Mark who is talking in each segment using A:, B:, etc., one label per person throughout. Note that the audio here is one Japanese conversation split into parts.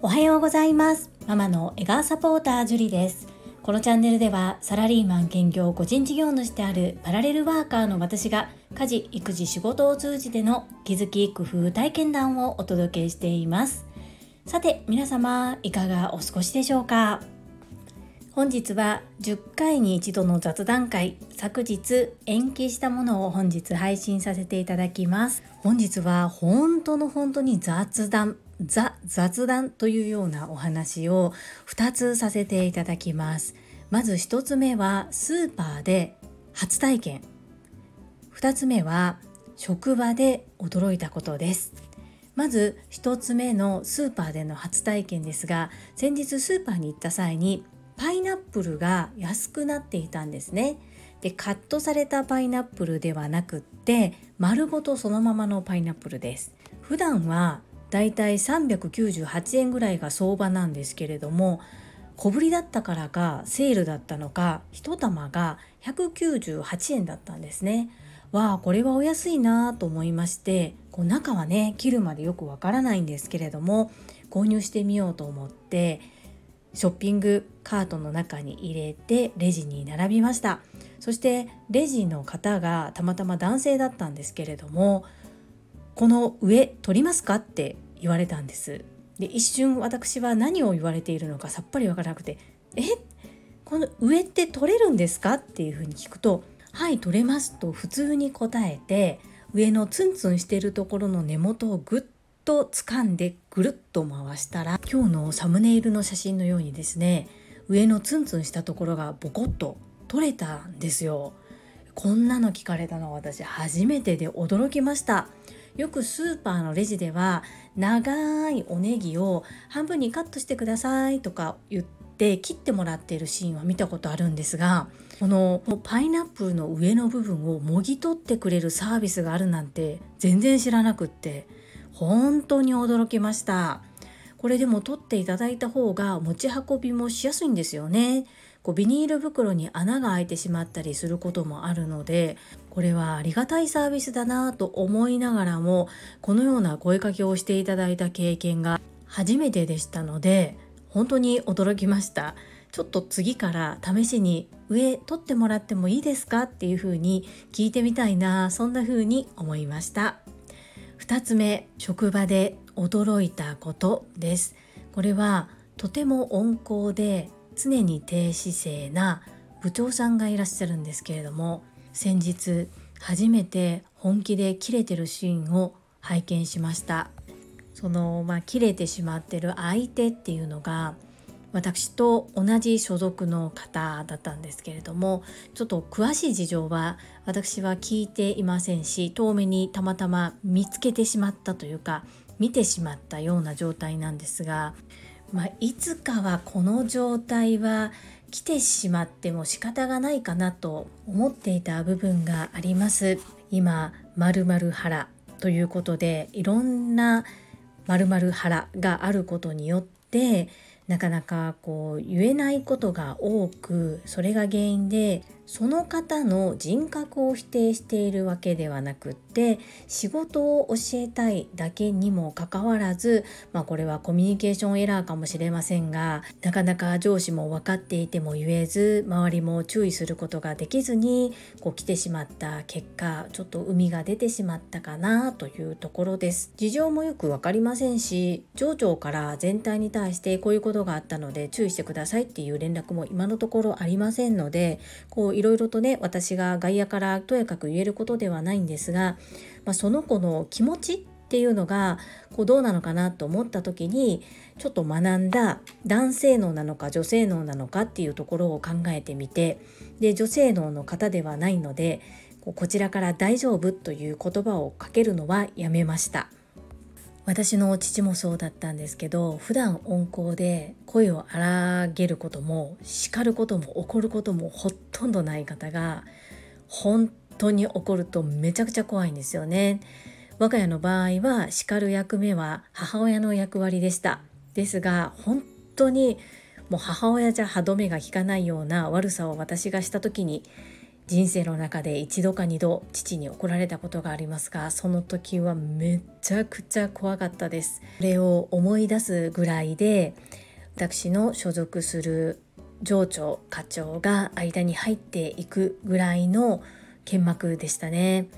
A: おはようございます。ママの笑顔サポータージュリです。このチャンネルではサラリーマン兼業個人事業主であるパラレルワーカーの私が家事育児仕事を通じての気づき工夫体験談をお届けしています。さて皆様いかがお過ごしでしょうか？本日は10回に一度の雑談会昨日延期したものを本日配信させていただきます。本日は本当の本当に雑談ザ雑談というようなお話を2つさせていただきます。まず1つ目はスーパーで初体験。2つ目は職場で驚いたことです。まず1つ目のスーパーでの初体験ですが先日スーパーに行った際にパイナップルが安くなっていたんですね。でカットされたパイナップルではなくって丸ごとそのままのパイナップルです。普段はだいたい398円ぐらいが相場なんですけれども小ぶりだったからかセールだったのか1玉が198円だったんですね。わあこれはお安いなと思いましてこう中はね切るまでよくわからないんですけれども購入してみようと思ってショッピングカートの中に入れてレジに並びました。そしてレジの方がたまたま男性だったんですけれどもこの上取りますかって言われたんです。で一瞬私は何を言われているのかさっぱりわからなくてえ？この上って取れるんですかっていうふうに聞くとはい取れますと普通に答えて上のツンツンしてるところの根元をグッと掴んでぐるっと回したら今日のサムネイルの写真のようにですね上のツンツンしたところがボコッと取れたんですよこんなの聞かれたのは私初めてで驚きましたよくスーパーのレジでは長いおネギを半分にカットしてくださいとか言って切ってもらっているシーンは見たことあるんですがこのパイナップルの上の部分をもぎ取ってくれるサービスがあるなんて全然知らなくって本当に驚きました。これでも取っていただいた方が持ち運びもしやすいんですよね。こうビニール袋に穴が開いてしまったりすることもあるのでこれはありがたいサービスだなと思いながらもこのような声かけをしていただいた経験が初めてでしたので本当に驚きました。ちょっと次から試しに上取ってもらってもいいですかっていうふうに聞いてみたいなそんな風に思いました。2つ目職場で驚いたことです。これはとても温厚で常に低姿勢な部長さんがいらっしゃるんですけれども先日初めて本気で切れてるシーンを拝見しました。そのまあ切れてしまってる相手っていうのが私と同じ所属の方だったんですけれどもちょっと詳しい事情は私は聞いていませんし遠目にたまたま見つけてしまったというか見てしまったような状態なんですが、まあ、いつかはこの状態は来てしまっても仕方がないかなと思っていた部分があります。今〇〇腹ということでいろんな〇〇腹があることによってなかなかこう言えないことが多くそれが原因でその方の人格を否定しているわけではなくって仕事を教えたいだけにもかかわらず、まあ、これはコミュニケーションエラーかもしれませんがなかなか上司も分かっていても言えず周りも注意することができずにこう来てしまった結果ちょっと海が出てしまったかなというところです。事情もよく分かりませんし上長から全体に対してこういうことがあったので注意してくださいっていう連絡も今のところありませんのでこういろいろとね私が外野からとやかく言えることではないんですが、まあ、その子の気持ちっていうのがこうどうなのかなと思った時にちょっと学んだ男性脳なのか女性脳なのかっていうところを考えてみてで女性脳の方ではないのでこちらから「大丈夫」という言葉をかけるのはやめました。私の父もそうだったんですけど普段温厚で声を荒げることも叱ることも怒ることもほとんどない方が本当に怒るとめちゃくちゃ怖いんですよね。我が家の場合は叱る役目は母親の役割でしたですが本当にもう母親じゃ歯止めが効かないような悪さを私がした時に人生の中で一度か二度父に怒られたことがありますがその時はめちゃくちゃ怖かったです。それを思い出すぐらいで私の所属する上長課長が間に入っていくぐらいの剣幕でしたね。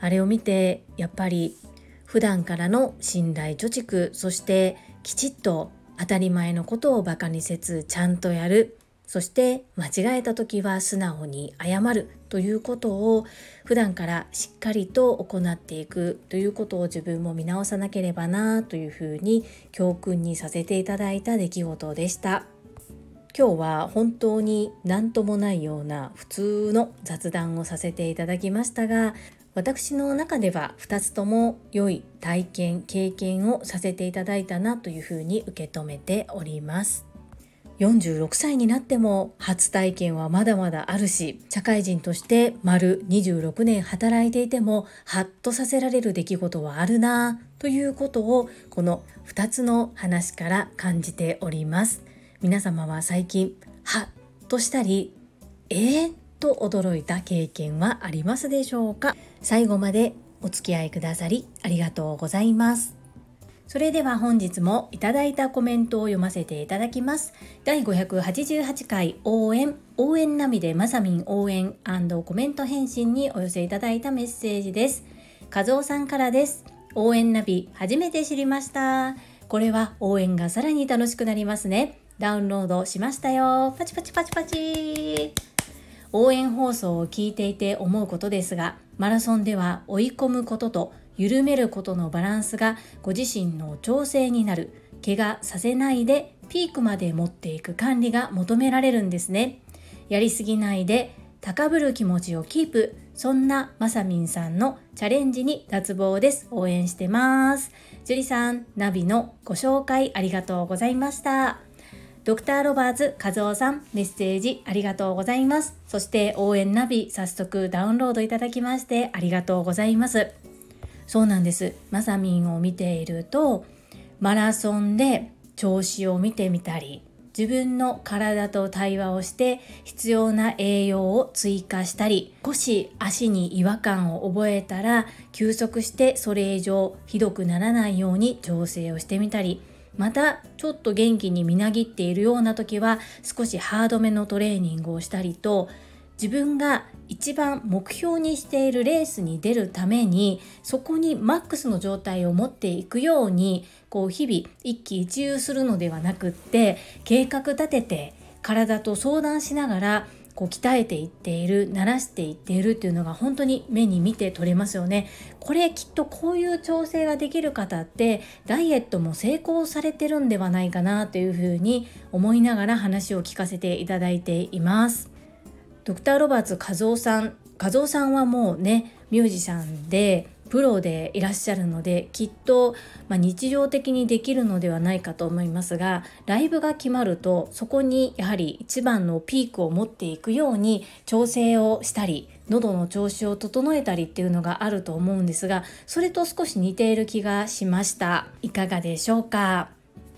A: あれを見てやっぱり普段からの信頼貯蓄そしてきちっと当たり前のことをバカにせずちゃんとやる。そして間違えた時は素直に謝るということを普段からしっかりと行っていくということを自分も見直さなければなというふうに教訓にさせていただいた出来事でした。今日は本当に何ともないような普通の雑談をさせていただきましたが私の中では2つとも良い体験経験をさせていただいたなというふうに受け止めております46歳になっても初体験はまだまだあるし社会人として丸26年働いていてもハッとさせられる出来事はあるなということをこの2つの話から感じております。皆様は最近ハッとしたりえー、と驚いた経験はありますでしょうか？最後までお付き合いくださりありがとうございます。それでは本日もいただいたコメントを読ませていただきます。第588回応援応援ナビでまさみん応援コメント返信にお寄せいただいたメッセージです。和夫さんからです。応援ナビ初めて知りました。これは応援がさらに楽しくなりますね。ダウンロードしましたよ。パチパチパチパチ。応援放送を聞いていて思うことですがマラソンでは追い込むことと緩めることのバランスがご自身の調整になる。怪我させないでピークまで持っていく管理が求められるんですね。やりすぎないで高ぶる気持ちをキープ。そんなまさみんさんのチャレンジに脱帽です。応援してます。樹里さんナビのご紹介ありがとうございました。ドクターロバーツ和夫さん、メッセージありがとうございます。そして応援ナビ、早速ダウンロードいただきましてありがとうございます。そうなんです。まさみんを見ていると、マラソンで調子を見てみたり、自分の体と対話をして必要な栄養を追加したり少し足に違和感を覚えたら休息してそれ以上ひどくならないように調整をしてみたりまたちょっと元気にみなぎっているような時は少しハードめのトレーニングをしたりと自分が一番目標にしているレースに出るためにそこにマックスの状態を持っていくようにこう日々一喜一憂するのではなくって計画立てて体と相談しながらこう鍛えていっている慣らしていっているっていうのが本当に目に見て取れますよね。これきっとこういう調整ができる方ってダイエットも成功されてるんではないかなというふうに思いながら話を聞かせていただいています。ドクターロバーツ和夫さん和夫さんはもうねミュージシャンでプロでいらっしゃるのできっと、まあ、日常的にできるのではないかと思いますがライブが決まるとそこにやはり一番のピークを持っていくように調整をしたり喉の調子を整えたりっていうのがあると思うんですがそれと少し似ている気がしました。いかがでしょうか？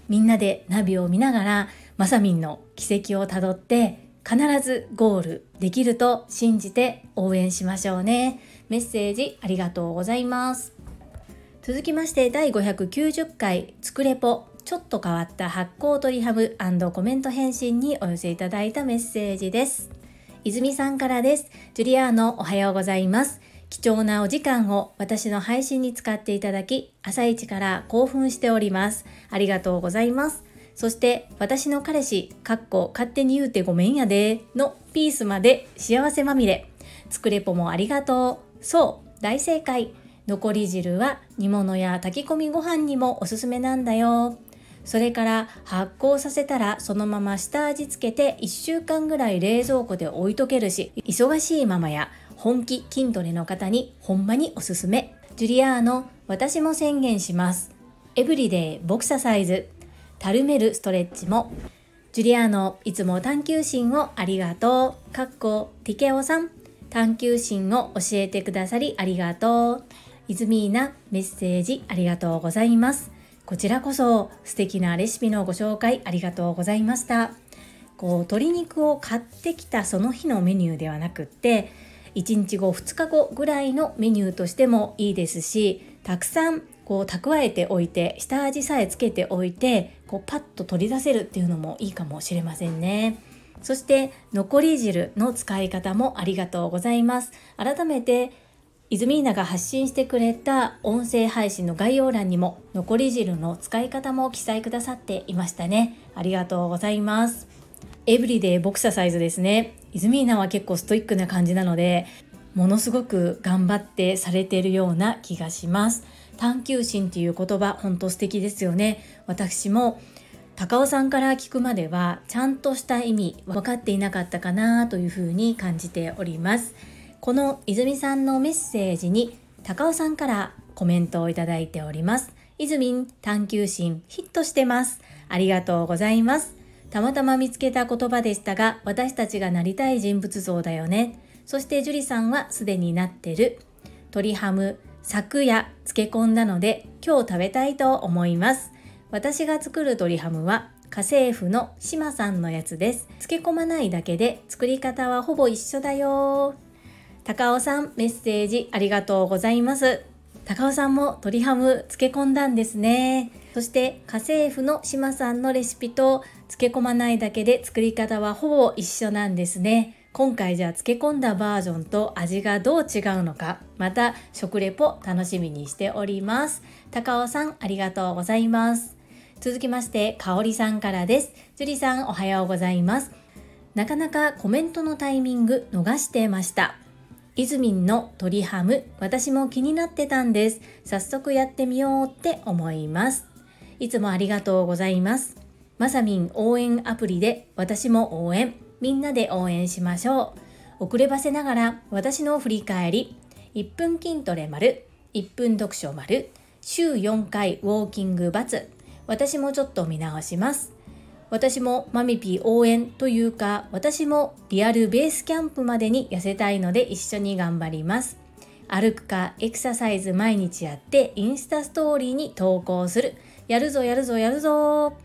A: みんなでナビを見ながらまさみんの奇跡をたどって必ずゴールできると信じて応援しましょうね。メッセージありがとうございます。続きまして第590回つくれぽちょっと変わった発酵トリハブコメント返信にお寄せいただいたメッセージです。泉さんからです。ジュリアーノおはようございます。貴重なお時間を私の配信に使っていただき、朝一から興奮しております。ありがとうございます。そして私の彼氏、かっこ勝手に言うてごめんやで、のピースまで幸せまみれ。つくれぽもありがとう。そう、大正解。残り汁は煮物や炊き込みご飯にもおすすめなんだよ。それから発酵させたらそのまま下味つけて1週間ぐらい冷蔵庫で置いとけるし、忙しいママや本気筋トレの方にほんまにおすすめ。ジュリアーノ、私も宣言します。エブリデイボクササイズ。たるめるストレッチも。ジュリアーノいつも探求心をありがとう。かっこティケオさん。探求心を教えてくださりありがとう。イズミーナメッセージありがとうございます。こちらこそ素敵なレシピのご紹介ありがとうございました。こう鶏肉を買ってきたその日のメニューではなくって1日後2日後ぐらいのメニューとしてもいいですしたくさんこう蓄えておいて下味さえつけておいてこうパッと取り出せるっていうのもいいかもしれませんね。そして残り汁の使い方もありがとうございます。改めてイズミーナが発信してくれた音声配信の概要欄にも残り汁の使い方も記載くださっていましたね。ありがとうございます。エブリデイボクササイズですね。イズミーナは結構ストイックな感じなので、ものすごく頑張ってされているような気がします。探求心っていう言葉、本当素敵ですよね。私も高尾さんから聞くまではちゃんとした意味分かっていなかったかなというふうに感じております。この泉さんのメッセージに高尾さんからコメントをいただいております。泉探求心ヒットしてます。ありがとうございます。たまたま見つけた言葉でしたが、私たちがなりたい人物像だよね。そして樹里さんはすでになってる。鶏ハム、昨夜漬け込んだので今日食べたいと思います。私が作る鶏ハムは家政婦の島さんのやつです。漬け込まないだけで作り方はほぼ一緒だよ。高尾さんメッセージありがとうございます高尾さんも鶏ハム漬け込んだんですねそして家政婦の島さんのレシピと漬け込まないだけで作り方はほぼ一緒なんですね今回じゃあ漬け込んだバージョンと味がどう違うのかまた食レポ楽しみにしております高尾さんありがとうございます続きましてかおりさんからです樹里さんおはようございますなかなかコメントのタイミング逃してましたイズミンの鶏ハム、私も気になってたんです。早速やってみようって思います。いつもありがとうございます。まさみん応援アプリで私も応援、みんなで応援しましょう。遅ればせながら私の振り返り、1分筋トレ丸、1分読書丸、週4回ウォーキング×私もちょっと見直します。私もマミピー応援というか私もリアルベースキャンプまでに痩せたいので一緒に頑張ります。歩くかエクササイズ毎日やってインスタストーリーに投稿する。やるぞやるぞやるぞ。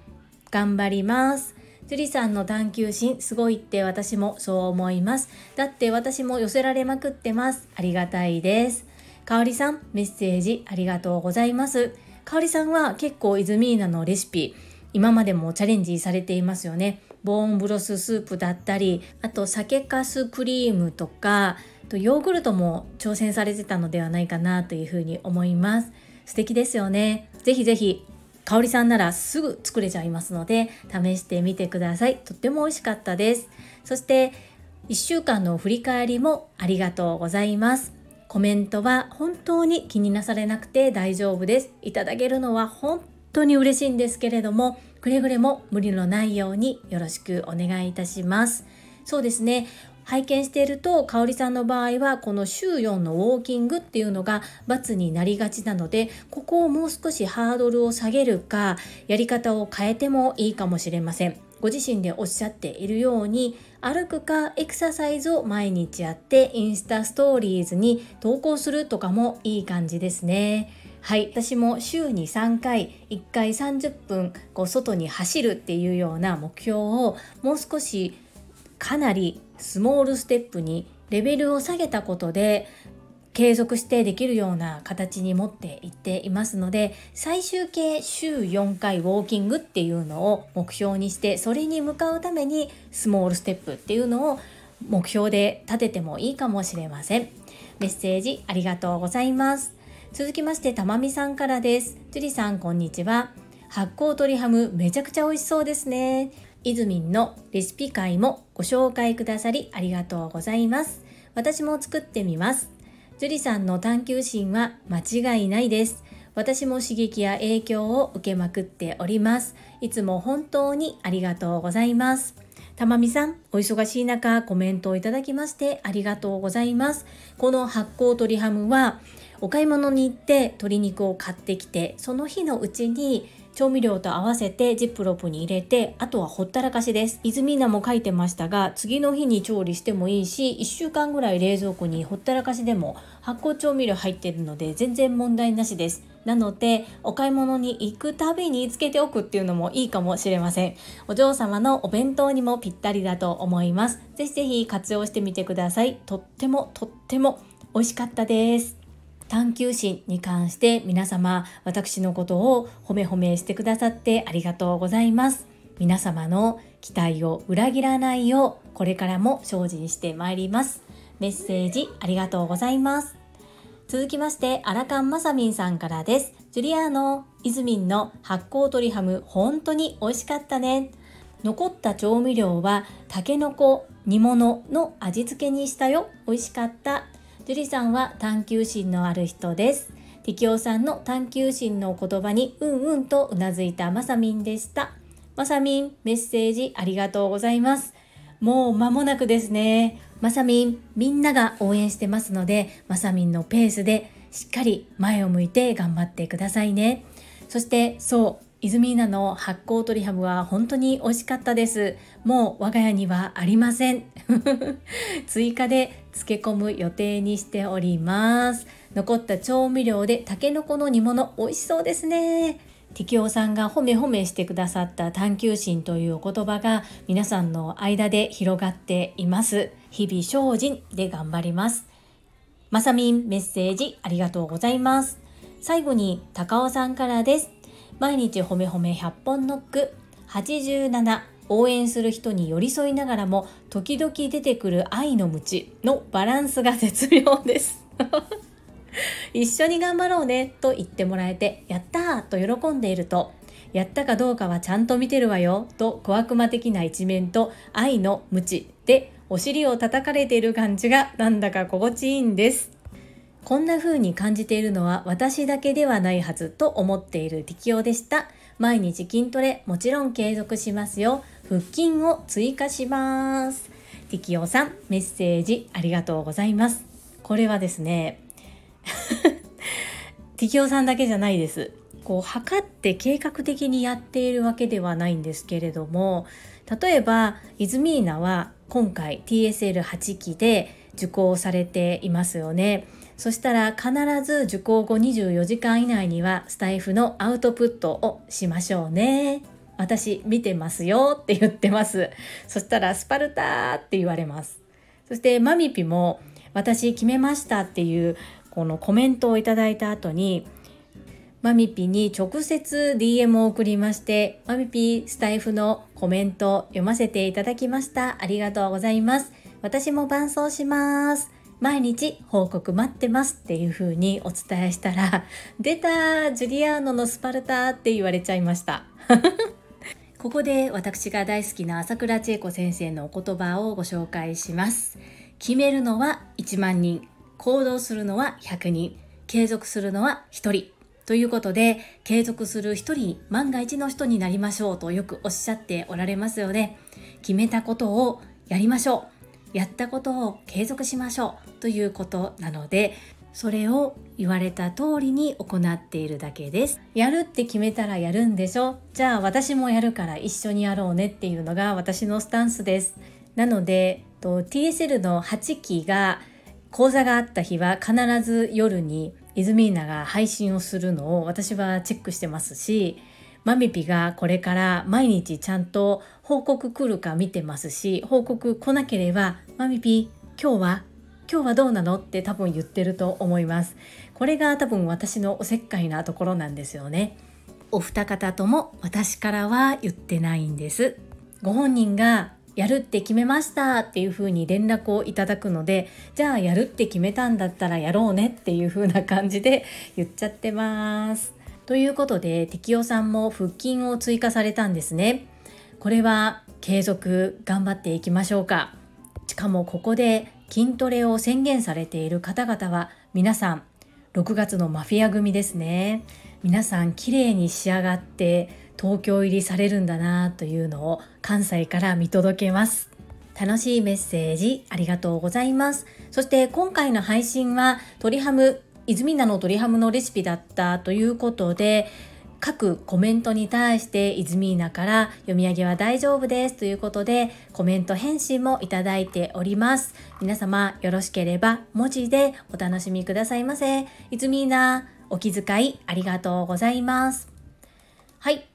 A: 頑張ります。樹里さんの探求心すごいって私もそう思いますだって私も寄せられまくってますありがたいですかおりさんメッセージありがとうございますかおりさんは結構イズミーナのレシピ今までもチャレンジされていますよね。ボーンブロススープだったり、あと酒粕クリームとか、とヨーグルトも挑戦されてたのではないかなというふうに思います。素敵ですよね。ぜひぜひ、香里さんならすぐ作れちゃいますので、試してみてください。とっても美味しかったです。そして、1週間の振り返りもありがとうございます。コメントは本当に気になされなくて大丈夫です。いただけるのは本当に嬉しいんですけれどもくれぐれも無理のないようによろしくお願いいたしますそうですね拝見していると香里さんの場合はこの週4のウォーキングっていうのが×になりがちなのでここをもう少しハードルを下げるかやり方を変えてもいいかもしれません。ご自身でおっしゃっているように歩くかエクササイズを毎日やってインスタストーリーズに投稿するとかもいい感じですね。はい。私も週に3回1回30分こう外に走るっていうような目標をもう少しかなりスモールステップにレベルを下げたことで継続してできるような形に持っていっていますので最終形週4回ウォーキングっていうのを目標にしてそれに向かうためにスモールステップっていうのを目標で立ててもいいかもしれません。メッセージありがとうございます。続きましてたまみさんからです。樹里さんこんにちは。発酵鶏ハムめちゃくちゃ美味しそうですね。イズミンのレシピ会もご紹介くださりありがとうございます。私も作ってみます。樹里さんの探求心は間違いないです。私も刺激や影響を受けまくっております。いつも本当にありがとうございます。たまみさん、お忙しい中コメントをいただきましてありがとうございます。この発酵鶏ハムはお買い物に行って鶏肉を買ってきてその日のうちに調味料と合わせてジップロップに入れてあとはほったらかしです。泉菜も書いてましたが次の日に調理してもいいし1週間ぐらい冷蔵庫にほったらかしでも発酵調味料入ってるので全然問題なしです。なのでお買い物に行くたびにつけておくっていうのもいいかもしれません。お嬢様のお弁当にもぴったりだと思います。ぜひぜひ活用してみてください。とってもとっても美味しかったです。探求心に関して皆様私のことを褒め褒めしてくださってありがとうございます。皆様の期待を裏切らないようこれからも精進してまいります。メッセージありがとうございます。続きましてアラカンマサミンさんからです。ジュリアーノイズミンの発酵鶏ハム本当に美味しかったね。残った調味料はたけのこ煮物の味付けにしたよ。美味しかった。樹里さんは探求心のある人です。適応さんの探求心の言葉にうんうんとうなずいたまさみんでした。まさみん、メッセージありがとうございます。もう間もなくですね。まさみん、みんなが応援してますので、まさみんのペースでしっかり前を向いて頑張ってくださいね。そしてそう、イズミーナの発酵鶏ハムは本当に美味しかったです。もう我が家にはありません。追加で漬け込む予定にしております。残った調味料でたけのこの煮物美味しそうですね。適応さんが褒め褒めしてくださった探求心というお言葉が皆さんの間で広がっています。日々精進で頑張ります。まさみんメッセージありがとうございます。最後に高尾さんからです。毎日褒め褒め100本ノック。87応援する人に寄り添いながらも時々出てくる愛の鞭のバランスが絶妙です。一緒に頑張ろうねと言ってもらえてやったーと喜んでいるとやったかどうかはちゃんと見てるわよと小悪魔的な一面と愛の鞭でお尻を叩かれている感じがなんだか心地いいんです。こんな風に感じているのは私だけではないはずと思っている適用でした毎日筋トレもちろん継続しますよ腹筋を追加します。適用さん、メッセージありがとうございます。これはですね、適用さんだけじゃないです。こう測って計画的にやっているわけではないんですけれども例えばイズミーナは今回 TSL8 期で受講されていますよねそしたら必ず受講後24時間以内にはスタイフのアウトプットをしましょうね私見てますよって言ってます。そしたらスパルタって言われます。そしてマミピも私決めましたっていうこのコメントをいただいた後にマミピに直接 DM を送りましてマミピスタイフのコメント読ませていただきましたありがとうございます私も伴奏します毎日報告待ってますっていう風にお伝えしたら 出たジュリアーノのスパルタって言われちゃいました ここで私が大好きな朝倉千恵子先生のお言葉をご紹介します。決めるのは1万人、行動するのは100人、継続するのは1人。ということで、継続する1人、万が一の人になりましょうとよくおっしゃっておられますよね。決めたことをやりましょう。やったことを継続しましょうということなのでそれを言われた通りに行っているだけですやるって決めたらやるんでしょじゃあ私もやるから一緒にやろうねっていうのが私のスタンスですなので TSL の8期が講座があった日は必ず夜にイズミーナが配信をするのを私はチェックしてますしマミピがこれから毎日ちゃんと報告来るか見てますし報告来なければマミピ今日は今日はどうなのって多分言ってると思います。これが多分私のおせっかいなところなんですよね。お二方とも私からは言ってないんです。ご本人がやるって決めましたっていう風に連絡をいただくのでじゃあやるって決めたんだったらやろうねっていう風な感じで言っちゃってます。ということで適用さんも腹筋を追加されたんですね。これは継続頑張っていきましょうか。しかもここで筋トレを宣言されている方々は皆さん6月のマフィア組ですね。皆さん綺麗に仕上がって東京入りされるんだなというのを関西から見届けます。楽しいメッセージありがとうございます。そして今回の配信は鶏ハム泉菜の鶏ハムのレシピだったということで各コメントに対してイズミーナから読み上げは大丈夫ですということでコメント返信もいただいております。皆様よろしければ文字でお楽しみくださいませ。イズミーナお気遣いありがとうございます。はい。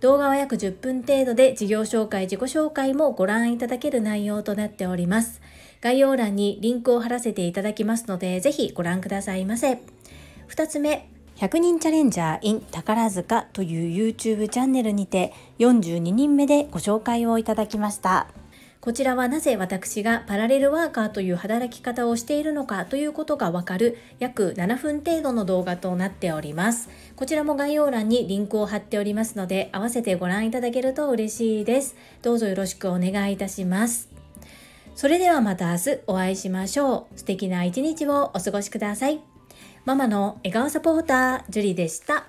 A: 動画は約10分程度で事業紹介、自己紹介もご覧いただける内容となっております。概要欄にリンクを貼らせていただきますので、ぜひご覧くださいませ。2つ目、100人チャレンジャー in 宝塚という YouTube チャンネルにて42人目でご紹介をいただきました。こちらはなぜ私がパラレルワーカーという働き方をしているのかということがわかる約7分程度の動画となっております。こちらも概要欄にリンクを貼っておりますので合わせてご覧いただけると嬉しいです。どうぞよろしくお願いいたします。それではまた明日お会いしましょう。素敵な一日をお過ごしください。ママの笑顔サポーター、ジュリでした。